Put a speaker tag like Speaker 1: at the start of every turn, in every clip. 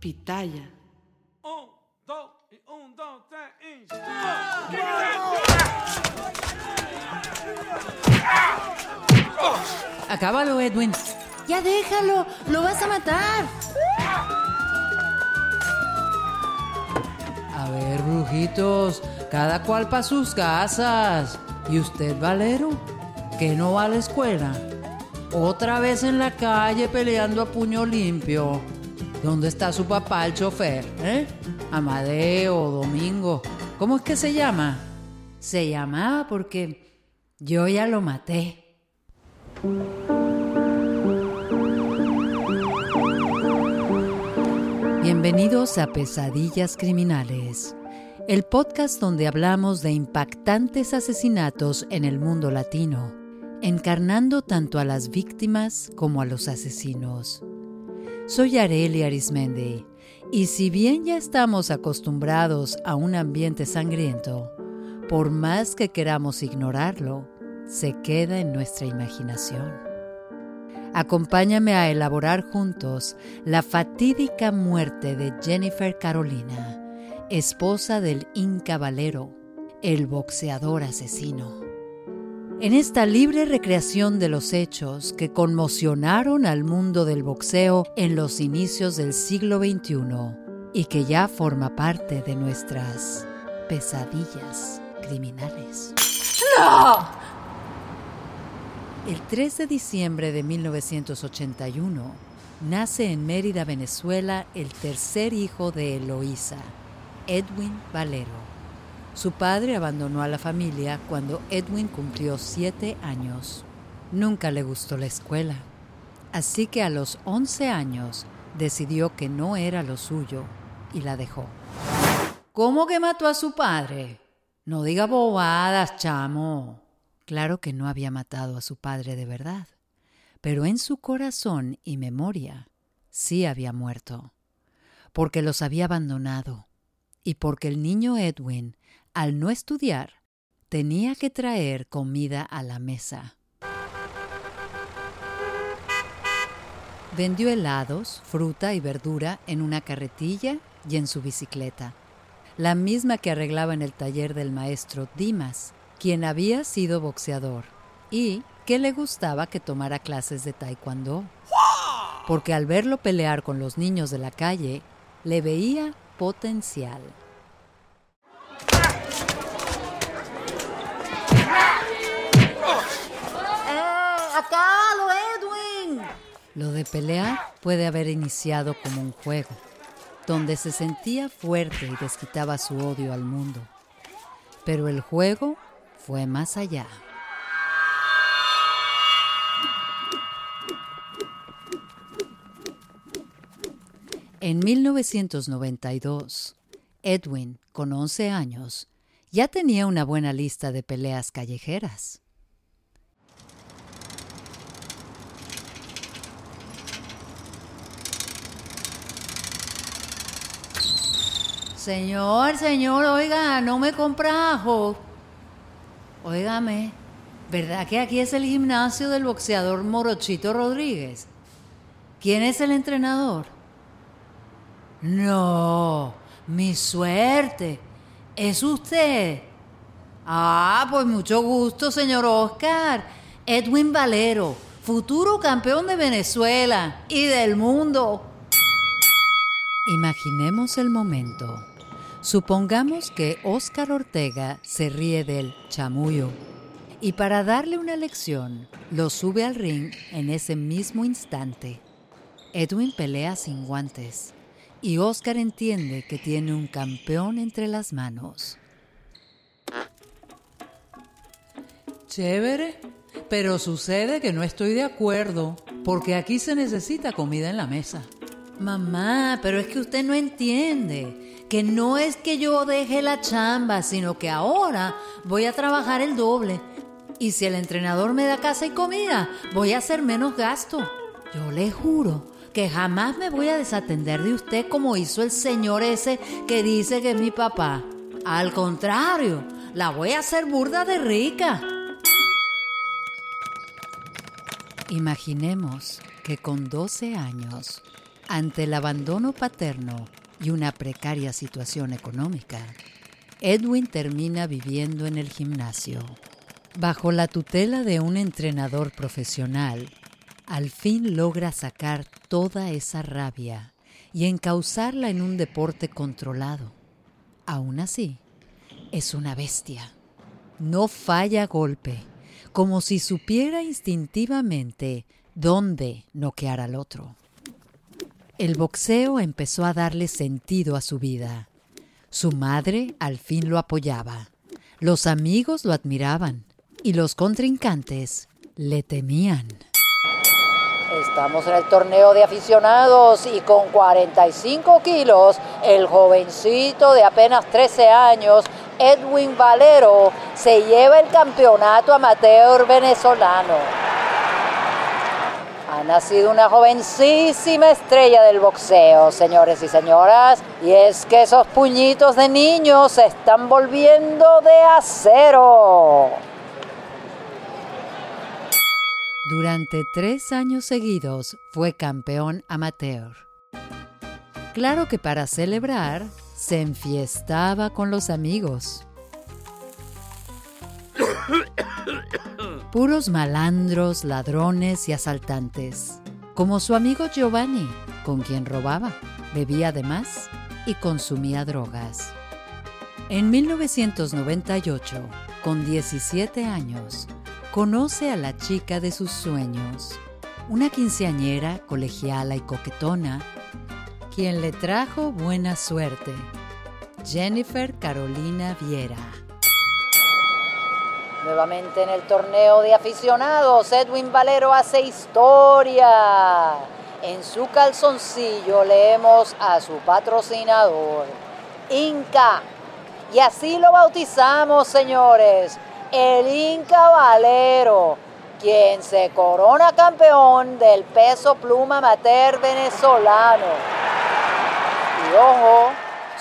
Speaker 1: Pitaya.
Speaker 2: Acábalo, Edwin. Ya déjalo, lo vas a matar. A ver, brujitos, cada cual para sus casas. ¿Y usted, Valero? ¿Que no va a la escuela? Otra vez en la calle peleando a puño limpio. ¿Dónde está su papá, el chofer? ¿Eh? Amadeo, Domingo. ¿Cómo es que se llama? Se llamaba porque yo ya lo maté. Bienvenidos a Pesadillas Criminales, el podcast donde hablamos de impactantes asesinatos en el mundo latino, encarnando tanto a las víctimas como a los asesinos. Soy Areli Arismendi, y si bien ya estamos acostumbrados a un ambiente sangriento, por más que queramos ignorarlo, se queda en nuestra imaginación. Acompáñame a elaborar juntos la fatídica muerte de Jennifer Carolina, esposa del Inca Valero, el boxeador asesino. En esta libre recreación de los hechos que conmocionaron al mundo del boxeo en los inicios del siglo XXI y que ya forma parte de nuestras pesadillas criminales. El 3 de diciembre de 1981 nace en Mérida, Venezuela, el tercer hijo de Eloísa, Edwin Valero. Su padre abandonó a la familia cuando Edwin cumplió siete años. Nunca le gustó la escuela, así que a los 11 años decidió que no era lo suyo y la dejó. ¿Cómo que mató a su padre? No diga bobadas, chamo. Claro que no había matado a su padre de verdad, pero en su corazón y memoria sí había muerto, porque los había abandonado y porque el niño Edwin, al no estudiar, tenía que traer comida a la mesa. Vendió helados, fruta y verdura en una carretilla y en su bicicleta, la misma que arreglaba en el taller del maestro Dimas, quien había sido boxeador y que le gustaba que tomara clases de taekwondo. Porque al verlo pelear con los niños de la calle, le veía potencial. ¡Acálo, Edwin! Lo de pelear puede haber iniciado como un juego, donde se sentía fuerte y desquitaba su odio al mundo. Pero el juego fue más allá. En 1992, Edwin, con 11 años, ya tenía una buena lista de peleas callejeras. Señor, señor, oiga, no me compra ajo. Óigame, ¿verdad que aquí es el gimnasio del boxeador Morochito Rodríguez? ¿Quién es el entrenador? No, mi suerte. ¿Es usted? Ah, pues mucho gusto, señor Oscar. Edwin Valero, futuro campeón de Venezuela y del mundo. Imaginemos el momento. Supongamos que Óscar Ortega se ríe del chamullo y para darle una lección lo sube al ring en ese mismo instante. Edwin pelea sin guantes y Oscar entiende que tiene un campeón entre las manos. Chévere, pero sucede que no estoy de acuerdo, porque aquí se necesita comida en la mesa. Mamá, pero es que usted no entiende que no es que yo deje la chamba, sino que ahora voy a trabajar el doble. Y si el entrenador me da casa y comida, voy a hacer menos gasto. Yo le juro que jamás me voy a desatender de usted como hizo el señor ese que dice que es mi papá. Al contrario, la voy a hacer burda de rica. Imaginemos que con 12 años, ante el abandono paterno y una precaria situación económica, Edwin termina viviendo en el gimnasio. Bajo la tutela de un entrenador profesional, al fin logra sacar toda esa rabia y encauzarla en un deporte controlado. Aún así, es una bestia. No falla golpe como si supiera instintivamente dónde noquear al otro. El boxeo empezó a darle sentido a su vida. Su madre al fin lo apoyaba. Los amigos lo admiraban y los contrincantes le temían.
Speaker 1: Estamos en el torneo de aficionados y con 45 kilos, el jovencito de apenas 13 años Edwin Valero se lleva el campeonato amateur venezolano. Ha nacido una jovencísima estrella del boxeo, señores y señoras, y es que esos puñitos de niños se están volviendo de acero.
Speaker 2: Durante tres años seguidos fue campeón amateur. Claro que para celebrar se enfiestaba con los amigos. Puros malandros, ladrones y asaltantes, como su amigo Giovanni, con quien robaba, bebía además y consumía drogas. En 1998, con 17 años, conoce a la chica de sus sueños, una quinceañera colegiala y coquetona quien le trajo buena suerte, Jennifer Carolina Viera.
Speaker 1: Nuevamente en el torneo de aficionados, Edwin Valero hace historia. En su calzoncillo leemos a su patrocinador, Inca. Y así lo bautizamos, señores, el Inca Valero, quien se corona campeón del peso pluma mater venezolano ojo,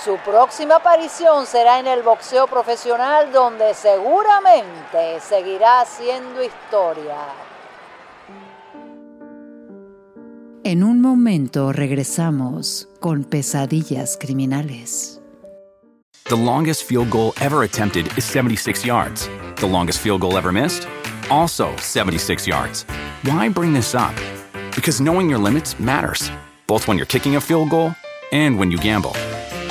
Speaker 1: su próxima aparición será en el boxeo profesional donde seguramente seguirá haciendo historia.
Speaker 2: En un momento regresamos con pesadillas criminales.
Speaker 3: The longest field goal ever attempted is 76 yards. The longest field goal ever missed? Also 76 yards. Why bring this up? Because knowing your limits matters, both when you're kicking a field goal and when you gamble.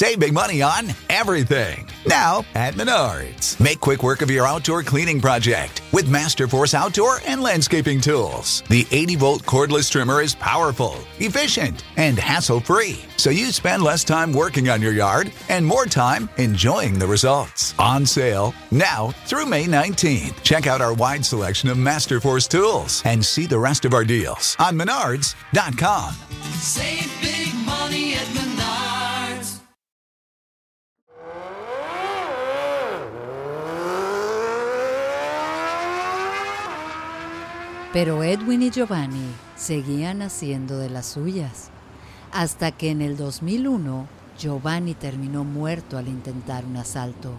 Speaker 4: Save big money on everything. Now at Menards. Make quick work of your outdoor cleaning project with Masterforce outdoor and landscaping tools. The 80 volt cordless trimmer is powerful, efficient, and hassle free. So you spend less time working on your yard and more time enjoying the results. On sale now through May 19th. Check out our wide selection of Masterforce tools and see the rest of our deals on Menards.com.
Speaker 5: Save big money at Menards.
Speaker 2: Pero Edwin y Giovanni seguían haciendo de las suyas, hasta que en el 2001 Giovanni terminó muerto al intentar un asalto.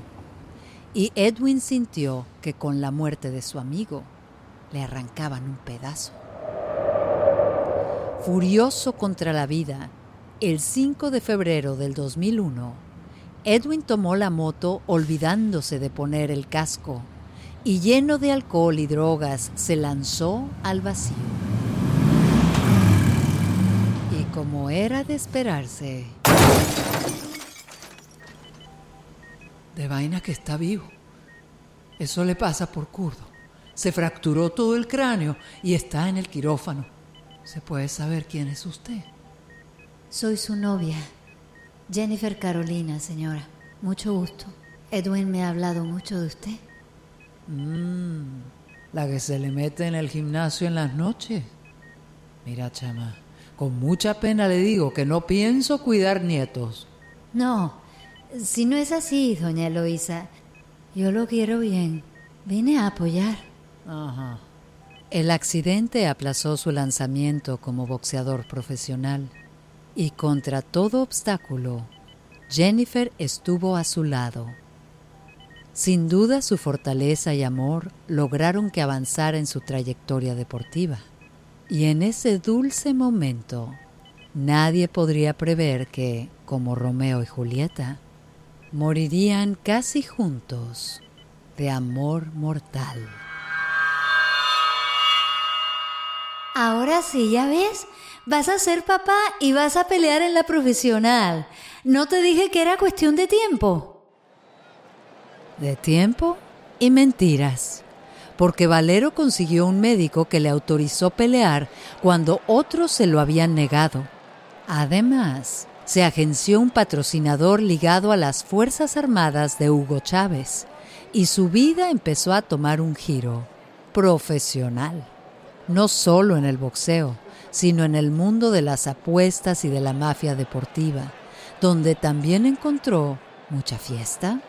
Speaker 2: y Edwin sintió que con la muerte de su amigo le arrancaban un pedazo. Furioso contra la vida, el 5 de febrero del 2001, Edwin tomó la moto olvidándose de poner el casco y lleno de alcohol y drogas se lanzó al vacío. Y como era de esperarse,
Speaker 6: de vaina que está vivo. Eso le pasa por curdo. Se fracturó todo el cráneo y está en el quirófano. ¿Se puede saber quién es usted?
Speaker 7: Soy su novia, Jennifer Carolina, señora. Mucho gusto. Edwin me ha hablado mucho de usted.
Speaker 6: Mmm, la que se le mete en el gimnasio en las noches. Mira, chama, con mucha pena le digo que no pienso cuidar nietos.
Speaker 7: No, si no es así, doña Eloísa, yo lo quiero bien. Vine a apoyar.
Speaker 6: Ajá.
Speaker 2: El accidente aplazó su lanzamiento como boxeador profesional y contra todo obstáculo, Jennifer estuvo a su lado. Sin duda su fortaleza y amor lograron que avanzara en su trayectoria deportiva. Y en ese dulce momento, nadie podría prever que, como Romeo y Julieta, morirían casi juntos de amor mortal.
Speaker 7: Ahora sí, ya ves, vas a ser papá y vas a pelear en la profesional. ¿No te dije que era cuestión de tiempo?
Speaker 2: De tiempo y mentiras, porque Valero consiguió un médico que le autorizó pelear cuando otros se lo habían negado. Además, se agenció un patrocinador ligado a las Fuerzas Armadas de Hugo Chávez y su vida empezó a tomar un giro profesional, no solo en el boxeo, sino en el mundo de las apuestas y de la mafia deportiva, donde también encontró mucha fiesta,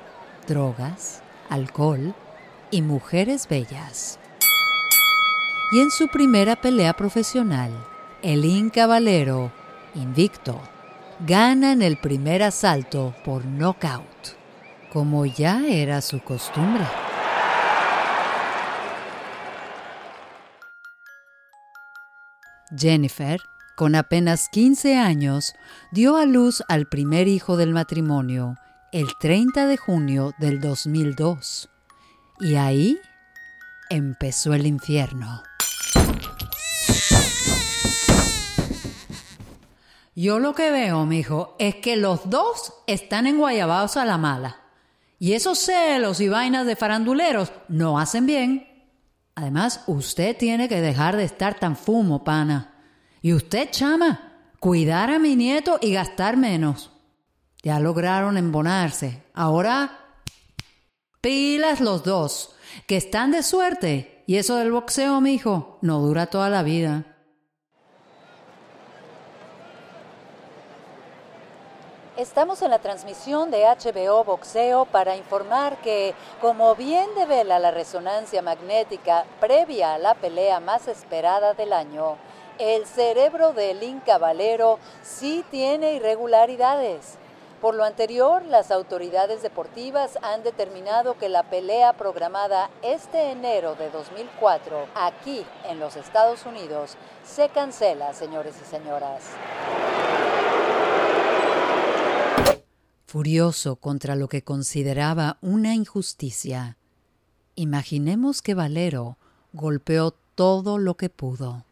Speaker 2: drogas, alcohol y mujeres bellas. Y en su primera pelea profesional, el Inca Valero, invicto, gana en el primer asalto por knockout, como ya era su costumbre. Jennifer, con apenas 15 años, dio a luz al primer hijo del matrimonio el 30 de junio del 2002. Y ahí empezó el infierno.
Speaker 6: Yo lo que veo, mijo, es que los dos están enguayabados a la mala. Y esos celos y vainas de faranduleros no hacen bien. Además, usted tiene que dejar de estar tan fumo, pana. Y usted, chama, cuidar a mi nieto y gastar menos. Ya lograron embonarse. Ahora, pilas los dos, que están de suerte. Y eso del boxeo, mijo, no dura toda la vida.
Speaker 1: Estamos en la transmisión de HBO Boxeo para informar que, como bien devela la resonancia magnética previa a la pelea más esperada del año, el cerebro del Inca Valero sí tiene irregularidades. Por lo anterior, las autoridades deportivas han determinado que la pelea programada este enero de 2004 aquí en los Estados Unidos se cancela, señores y señoras.
Speaker 2: Furioso contra lo que consideraba una injusticia, imaginemos que Valero golpeó todo lo que pudo.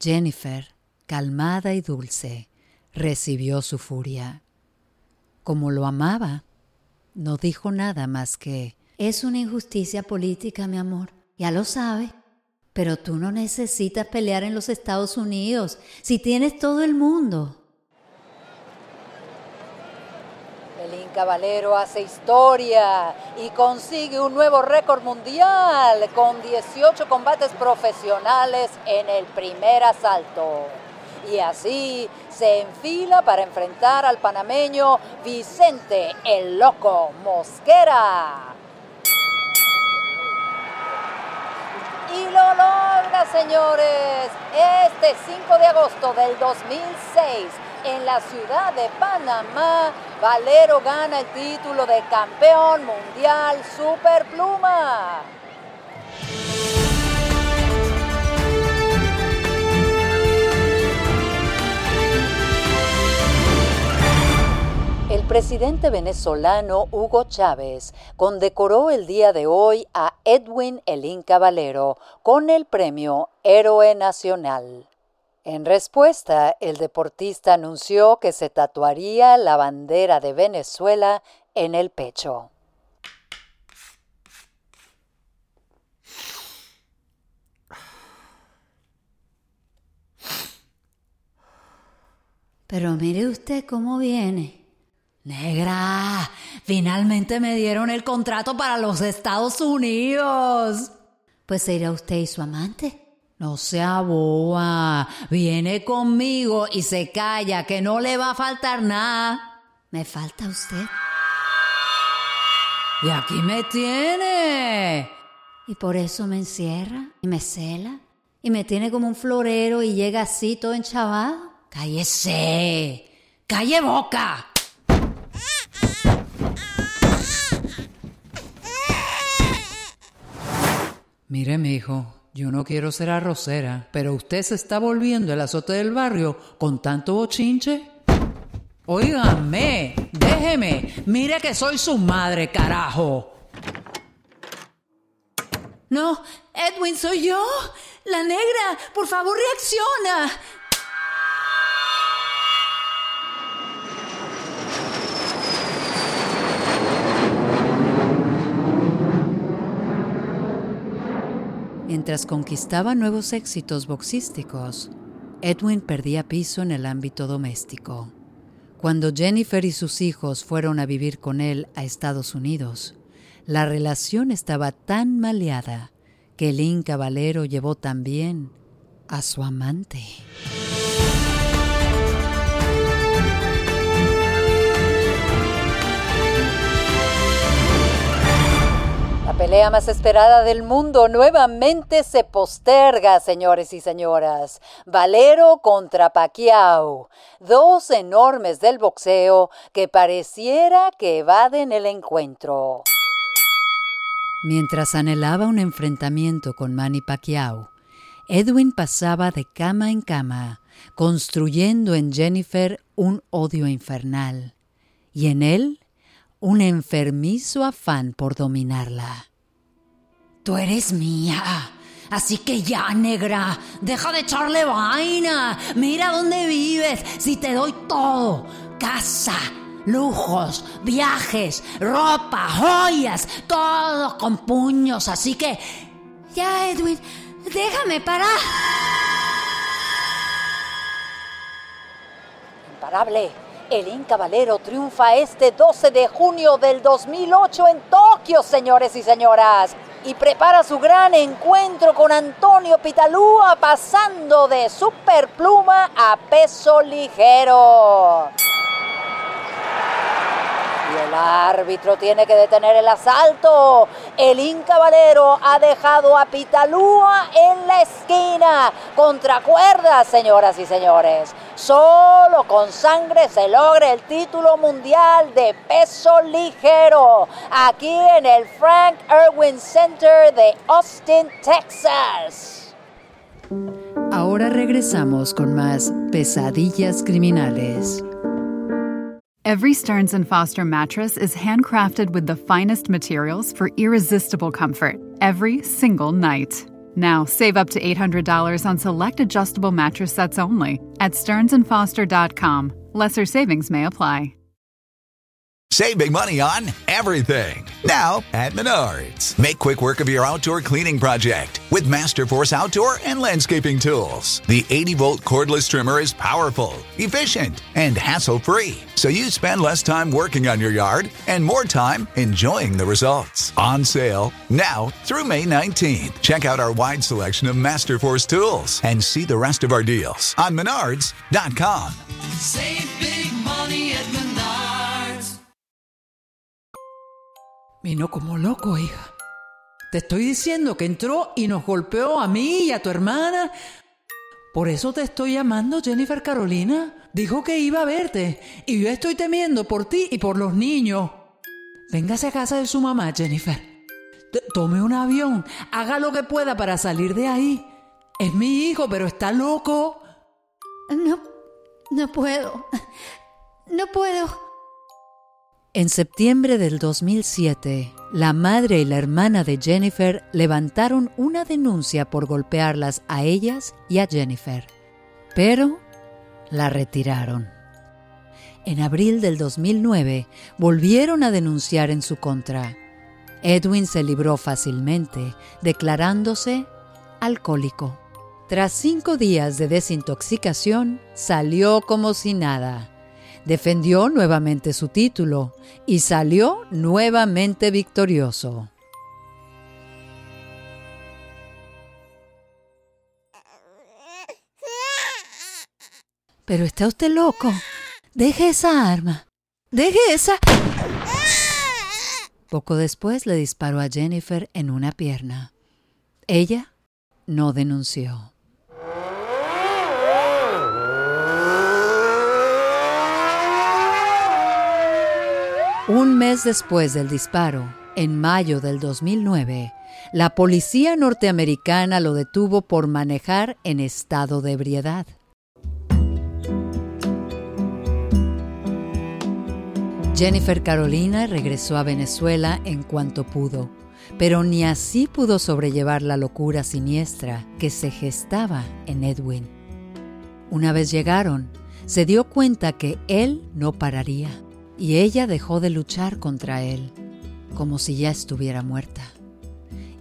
Speaker 2: Jennifer, calmada y dulce, recibió su furia. Como lo amaba, no dijo nada más que
Speaker 7: Es una injusticia política, mi amor. Ya lo sabes. Pero tú no necesitas pelear en los Estados Unidos si tienes todo el mundo.
Speaker 1: El Inca Valero hace historia y consigue un nuevo récord mundial con 18 combates profesionales en el primer asalto. Y así se enfila para enfrentar al panameño Vicente el Loco Mosquera. Y lo logra, señores. Este 5 de agosto del 2006
Speaker 2: en la ciudad de Panamá, Valero gana el título de campeón mundial superpluma. El presidente venezolano Hugo Chávez condecoró el día de hoy a Edwin Elín Valero con el premio Héroe Nacional. En respuesta, el deportista anunció que se tatuaría la bandera de Venezuela en el pecho.
Speaker 8: Pero mire usted cómo viene.
Speaker 9: Negra, finalmente me dieron el contrato para los Estados Unidos.
Speaker 8: Pues se irá usted y su amante.
Speaker 9: No sea boa, viene conmigo y se calla, que no le va a faltar nada.
Speaker 8: Me falta usted.
Speaker 9: Y aquí me tiene.
Speaker 8: Y por eso me encierra y me cela y me tiene como un florero y llega así todo enchavado.
Speaker 9: Cállese. Calle boca. Mire, mi hijo, yo no quiero ser arrocera, pero usted se está volviendo el azote del barrio con tanto bochinche. Óigame, déjeme, mire que soy su madre, carajo.
Speaker 8: No, Edwin, soy yo. La negra, por favor, reacciona.
Speaker 10: Mientras conquistaba nuevos éxitos boxísticos, Edwin perdía piso en el ámbito doméstico. Cuando Jennifer y sus hijos fueron a vivir con él a Estados Unidos, la relación estaba tan maleada que el Inca llevó también a su amante.
Speaker 2: Pelea más esperada del mundo nuevamente se posterga, señores y señoras. Valero contra Pacquiao, dos enormes del boxeo que pareciera que evaden el encuentro.
Speaker 10: Mientras anhelaba un enfrentamiento con Manny Pacquiao, Edwin pasaba de cama en cama, construyendo en Jennifer un odio infernal y en él un enfermizo afán por dominarla.
Speaker 9: Tú eres mía. Así que ya, negra, deja de echarle vaina. Mira dónde vives, si te doy todo. Casa, lujos, viajes, ropa, joyas, todo con puños. Así que...
Speaker 8: Ya, Edwin, déjame parar.
Speaker 2: Imparable. El Inca Valero triunfa este 12 de junio del 2008 en Tokio, señores y señoras. Y prepara su gran encuentro con Antonio Pitalúa pasando de superpluma a peso ligero. El árbitro tiene que detener el asalto. El Inca Valero ha dejado a Pitalúa en la esquina. Contra cuerdas, señoras y señores. Solo con sangre se logra el título mundial de peso ligero. Aquí en el Frank Irwin Center de Austin, Texas.
Speaker 10: Ahora regresamos con más pesadillas criminales.
Speaker 11: Every Stearns and Foster mattress is handcrafted with the finest materials for irresistible comfort every single night. Now, save up to $800 on select adjustable mattress sets only at stearnsandfoster.com. Lesser savings may apply.
Speaker 4: Save big money on everything. Now at Menards. Make quick work of your outdoor cleaning project with Masterforce outdoor and landscaping tools. The 80 volt cordless trimmer is powerful, efficient, and hassle free. So you spend less time working on your yard and more time enjoying the results. On sale now through May 19th. Check out our wide selection of Masterforce tools and see the rest of our deals on Menards.com.
Speaker 12: Save big money at Menards.
Speaker 9: Vino como loco, hija. Te estoy diciendo que entró y nos golpeó a mí y a tu hermana.
Speaker 6: Por eso te estoy llamando, Jennifer Carolina. Dijo que iba a verte y yo estoy temiendo por ti y por los niños. Véngase a casa de su mamá, Jennifer. tome un avión, haga lo que pueda para salir de ahí. Es mi hijo, pero está loco.
Speaker 7: No, no puedo. No puedo.
Speaker 2: En septiembre del 2007, la madre y la hermana de Jennifer levantaron una denuncia por golpearlas a ellas y a Jennifer, pero la retiraron. En abril del 2009 volvieron a denunciar en su contra. Edwin se libró fácilmente, declarándose alcohólico. Tras cinco días de desintoxicación, salió como si nada. Defendió nuevamente su título y salió nuevamente victorioso.
Speaker 7: Pero está usted loco. Deje esa arma. Deje esa...
Speaker 2: Poco después le disparó a Jennifer en una pierna. Ella no denunció. Un mes después del disparo, en mayo del 2009, la policía norteamericana lo detuvo por manejar en estado de ebriedad. Jennifer Carolina regresó a Venezuela en cuanto pudo, pero ni así pudo sobrellevar la locura siniestra que se gestaba en Edwin. Una vez llegaron, se dio cuenta que él no pararía y ella dejó de luchar contra él, como si ya estuviera muerta.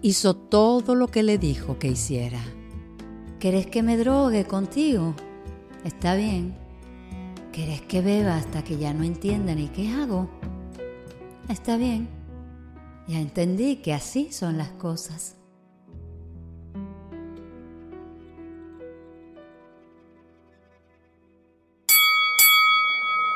Speaker 2: Hizo todo lo que le dijo que hiciera.
Speaker 7: ¿Querés que me drogue contigo? Está bien. ¿Querés que beba hasta que ya no entienda ni qué hago? Está bien. Ya entendí que así son las cosas.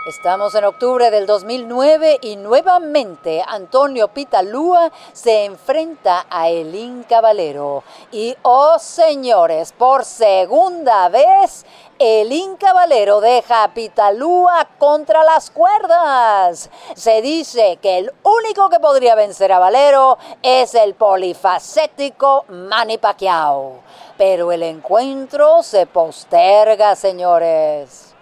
Speaker 1: Estamos en octubre del 2009 y nuevamente Antonio Pitalúa se enfrenta a Elín Caballero. Y oh señores, por segunda vez, Elín Caballero deja a Pitalúa contra las cuerdas. Se dice que el único que podría vencer a Valero es el polifacético Manny Pacquiao. Pero el encuentro se posterga, señores.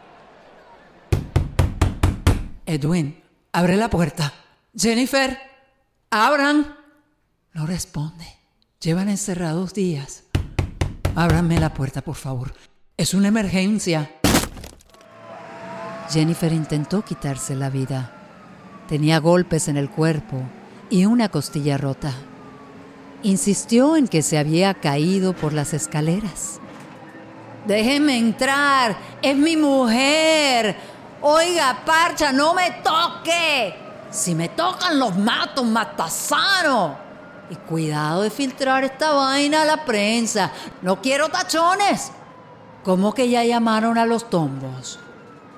Speaker 6: Edwin, abre la puerta. Jennifer, abran. No responde. Llevan encerrados días. Ábranme la puerta, por favor. Es una emergencia.
Speaker 2: Jennifer intentó quitarse la vida. Tenía golpes en el cuerpo y una costilla rota. Insistió en que se había caído por las escaleras.
Speaker 7: Déjeme entrar, es mi mujer. Oiga, parcha, no me toque. Si me tocan los matos, matasano. Y cuidado de filtrar esta vaina a la prensa. No quiero tachones.
Speaker 6: ¿Cómo que ya llamaron a los tombos?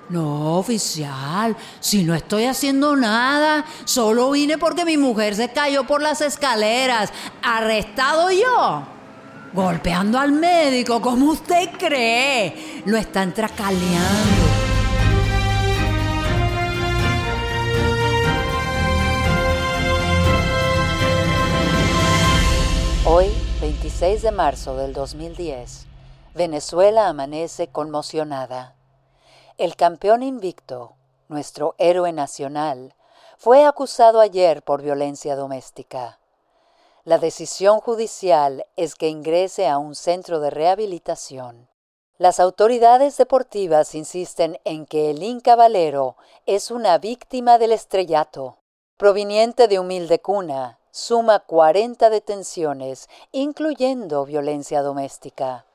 Speaker 7: No, oficial, si no estoy haciendo nada, solo vine porque mi mujer se cayó por las escaleras. ¿Arrestado yo? Golpeando al médico, ¿cómo usted cree? Lo están tracaleando.
Speaker 1: 26 de marzo del 2010, Venezuela amanece conmocionada. El campeón invicto, nuestro héroe nacional, fue acusado ayer por violencia doméstica. La decisión judicial es que ingrese a un centro de rehabilitación. Las autoridades deportivas insisten en que el Inca Valero es una víctima del estrellato, proveniente de humilde cuna, suma 40 detenciones, incluyendo violencia doméstica.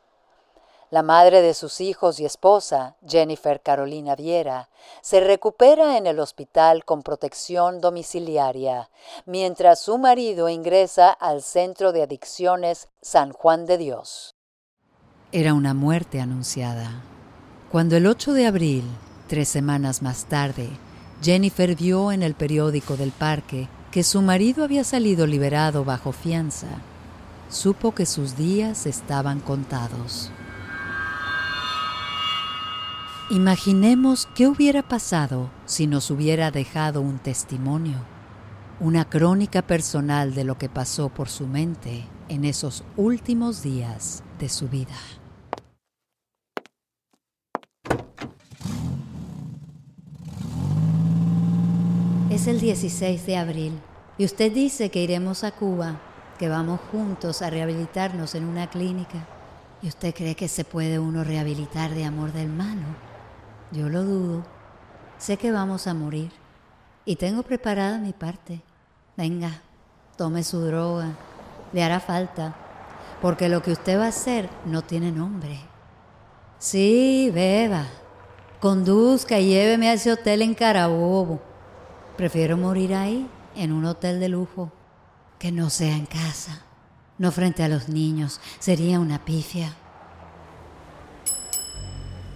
Speaker 1: La madre de sus hijos y esposa, Jennifer Carolina Viera, se recupera en el hospital con protección domiciliaria, mientras su marido ingresa al Centro de Adicciones San Juan de Dios.
Speaker 2: Era una muerte anunciada. Cuando el 8 de abril, tres semanas más tarde, Jennifer vio en el periódico del parque que su marido había salido liberado bajo fianza, supo que sus días estaban contados.
Speaker 13: Imaginemos qué hubiera pasado si nos hubiera dejado un testimonio, una crónica personal de lo que pasó por su mente en esos últimos días de su vida.
Speaker 2: Es el 16 de abril y usted dice que iremos a Cuba, que vamos juntos a rehabilitarnos en una clínica. ¿Y usted cree que se puede uno rehabilitar de amor del malo? Yo lo dudo. Sé que vamos a morir y tengo preparada mi parte. Venga, tome su droga. Le hará falta, porque lo que usted va a hacer no tiene nombre. Sí, beba. Conduzca y lléveme a ese hotel en Carabobo. Prefiero morir ahí, en un hotel de lujo, que no sea en casa. No frente a los niños. Sería una pifia.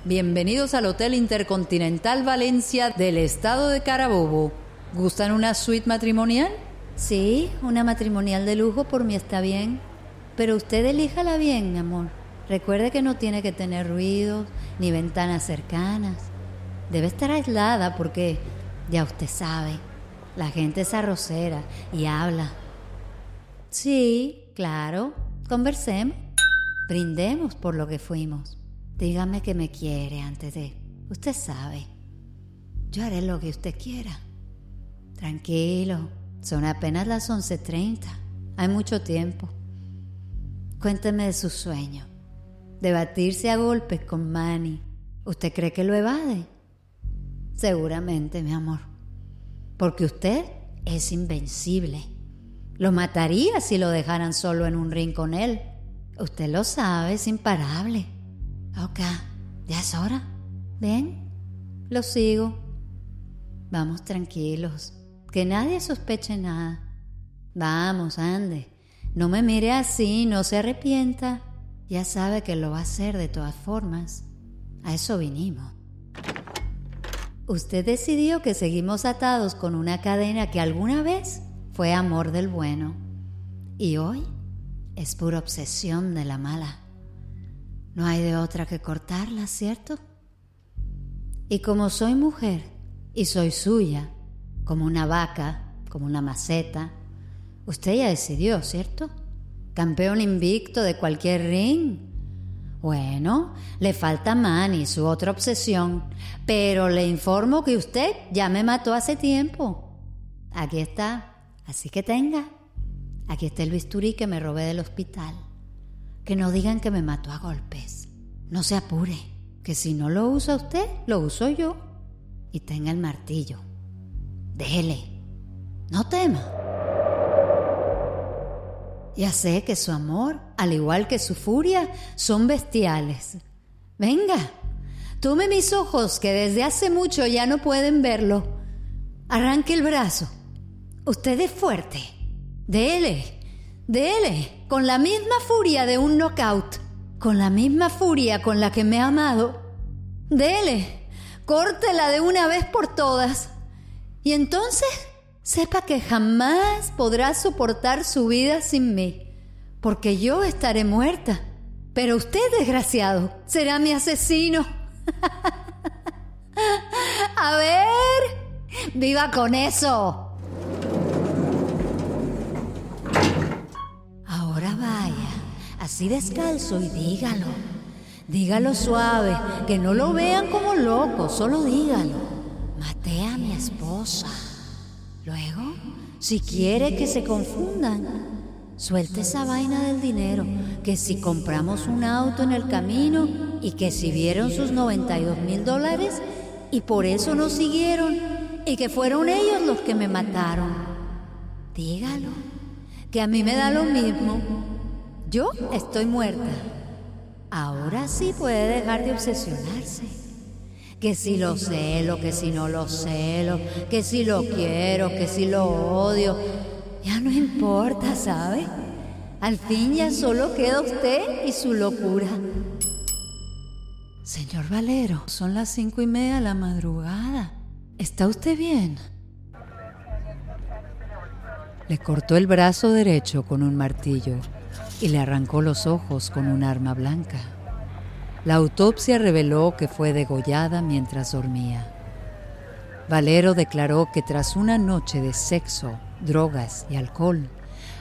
Speaker 14: Bienvenidos al Hotel Intercontinental Valencia del estado de Carabobo. ¿Gustan una suite matrimonial?
Speaker 2: Sí, una matrimonial de lujo por mí está bien. Pero usted elíjala bien, mi amor. Recuerde que no tiene que tener ruidos ni ventanas cercanas. Debe estar aislada porque ya usted sabe, la gente es arrocera y habla. Sí, claro, conversemos, brindemos por lo que fuimos. Dígame que me quiere antes de... Usted sabe, yo haré lo que usted quiera. Tranquilo, son apenas las 11.30, hay mucho tiempo. Cuénteme de su sueño, de batirse a golpes con Manny. ¿Usted cree que lo evade? Seguramente, mi amor. Porque usted es invencible. Lo mataría si lo dejaran solo en un ring con él. Usted lo sabe, es imparable. Ok, ya es hora. Ven, lo sigo. Vamos tranquilos, que nadie sospeche nada. Vamos, ande. No me mire así, no se arrepienta. Ya sabe que lo va a hacer de todas formas. A eso vinimos. Usted decidió que seguimos atados con una cadena que alguna vez fue amor del bueno y hoy es pura obsesión de la mala. No hay de otra que cortarla, ¿cierto? Y como soy mujer y soy suya, como una vaca, como una maceta, usted ya decidió, ¿cierto? Campeón invicto de cualquier ring, bueno, le falta Manny, su otra obsesión, pero le informo que usted ya me mató hace tiempo. Aquí está, así que tenga. Aquí está el bisturí que me robé del hospital. Que no digan que me mató a golpes. No se apure, que si no lo usa usted, lo uso yo. Y tenga el martillo. Déjele. No tema. Ya sé que su amor, al igual que su furia, son bestiales. Venga, tome mis ojos que desde hace mucho ya no pueden verlo. Arranque el brazo. Usted es fuerte. Dele, dele, con la misma furia de un knockout, con la misma furia con la que me ha amado. Dele, córtela de una vez por todas. Y entonces sepa que jamás podrá soportar su vida sin mí, porque yo estaré muerta. Pero usted, desgraciado, será mi asesino. A ver, viva con eso. Ahora vaya, así descalzo y dígalo. Dígalo suave, que no lo vean como loco, solo dígalo. Maté a mi esposa. Luego, si quiere que se confundan, suelte esa vaina del dinero, que si compramos un auto en el camino y que si vieron sus 92 mil dólares y por eso nos siguieron y que fueron ellos los que me mataron. Dígalo, que a mí me da lo mismo. Yo estoy muerta. Ahora sí puede dejar de obsesionarse que si lo celo, que si no lo celo, que si lo quiero, que si lo odio. Ya no importa, ¿sabe? Al fin ya solo queda usted y su locura. Señor Valero, son las cinco y media de la madrugada. ¿Está usted bien?
Speaker 13: Le cortó el brazo derecho con un martillo y le arrancó los ojos con un arma blanca.
Speaker 2: La autopsia reveló que fue degollada mientras dormía. Valero declaró que tras una noche de sexo, drogas y alcohol,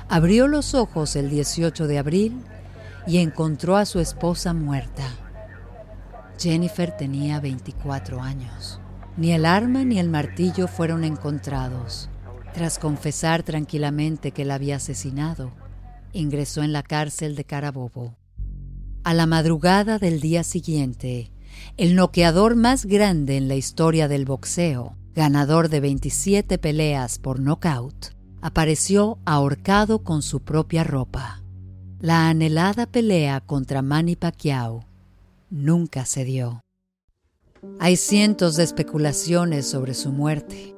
Speaker 2: abrió los ojos el 18 de abril y encontró a su esposa muerta. Jennifer tenía 24 años. Ni el arma ni el martillo fueron encontrados. Tras confesar tranquilamente que la había asesinado, ingresó en la cárcel de Carabobo. A la madrugada del día siguiente, el noqueador más grande en la historia del boxeo, ganador de 27 peleas por nocaut, apareció ahorcado con su propia ropa. La anhelada pelea contra Manny Pacquiao nunca se dio. Hay cientos de especulaciones sobre su muerte,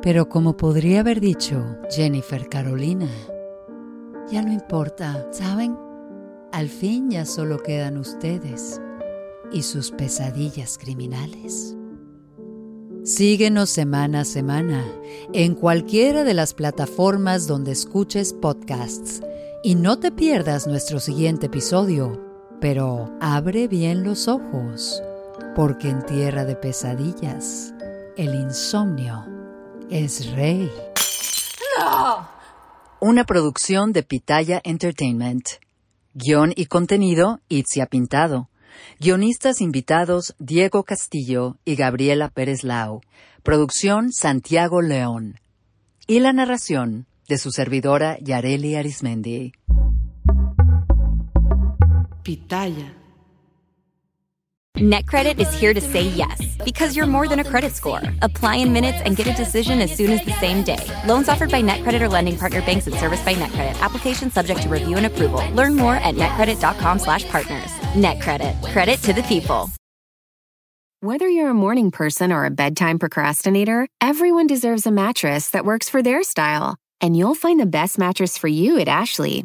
Speaker 2: pero como podría haber dicho Jennifer Carolina, ya no importa, ¿saben? Al fin ya solo quedan ustedes y sus pesadillas criminales. Síguenos semana a semana en cualquiera de las plataformas donde escuches podcasts y no te pierdas nuestro siguiente episodio, pero abre bien los ojos, porque en tierra de pesadillas el insomnio es rey.
Speaker 7: ¡No!
Speaker 2: Una producción de Pitaya Entertainment. Guión y contenido, Itzia Pintado. Guionistas invitados Diego Castillo y Gabriela Pérez Lau. Producción Santiago León. Y la narración de su servidora Yareli Arismendi.
Speaker 15: Pitaya.
Speaker 16: NetCredit is here to say yes because you're more than a credit score. Apply in minutes and get a decision as soon as the same day. Loans offered by NetCredit or lending partner banks and serviced by NetCredit. Application subject to review and approval. Learn more at netcredit.com/partners. NetCredit. Credit to the people.
Speaker 17: Whether you're a morning person or a bedtime procrastinator, everyone deserves a mattress that works for their style. And you'll find the best mattress for you at Ashley.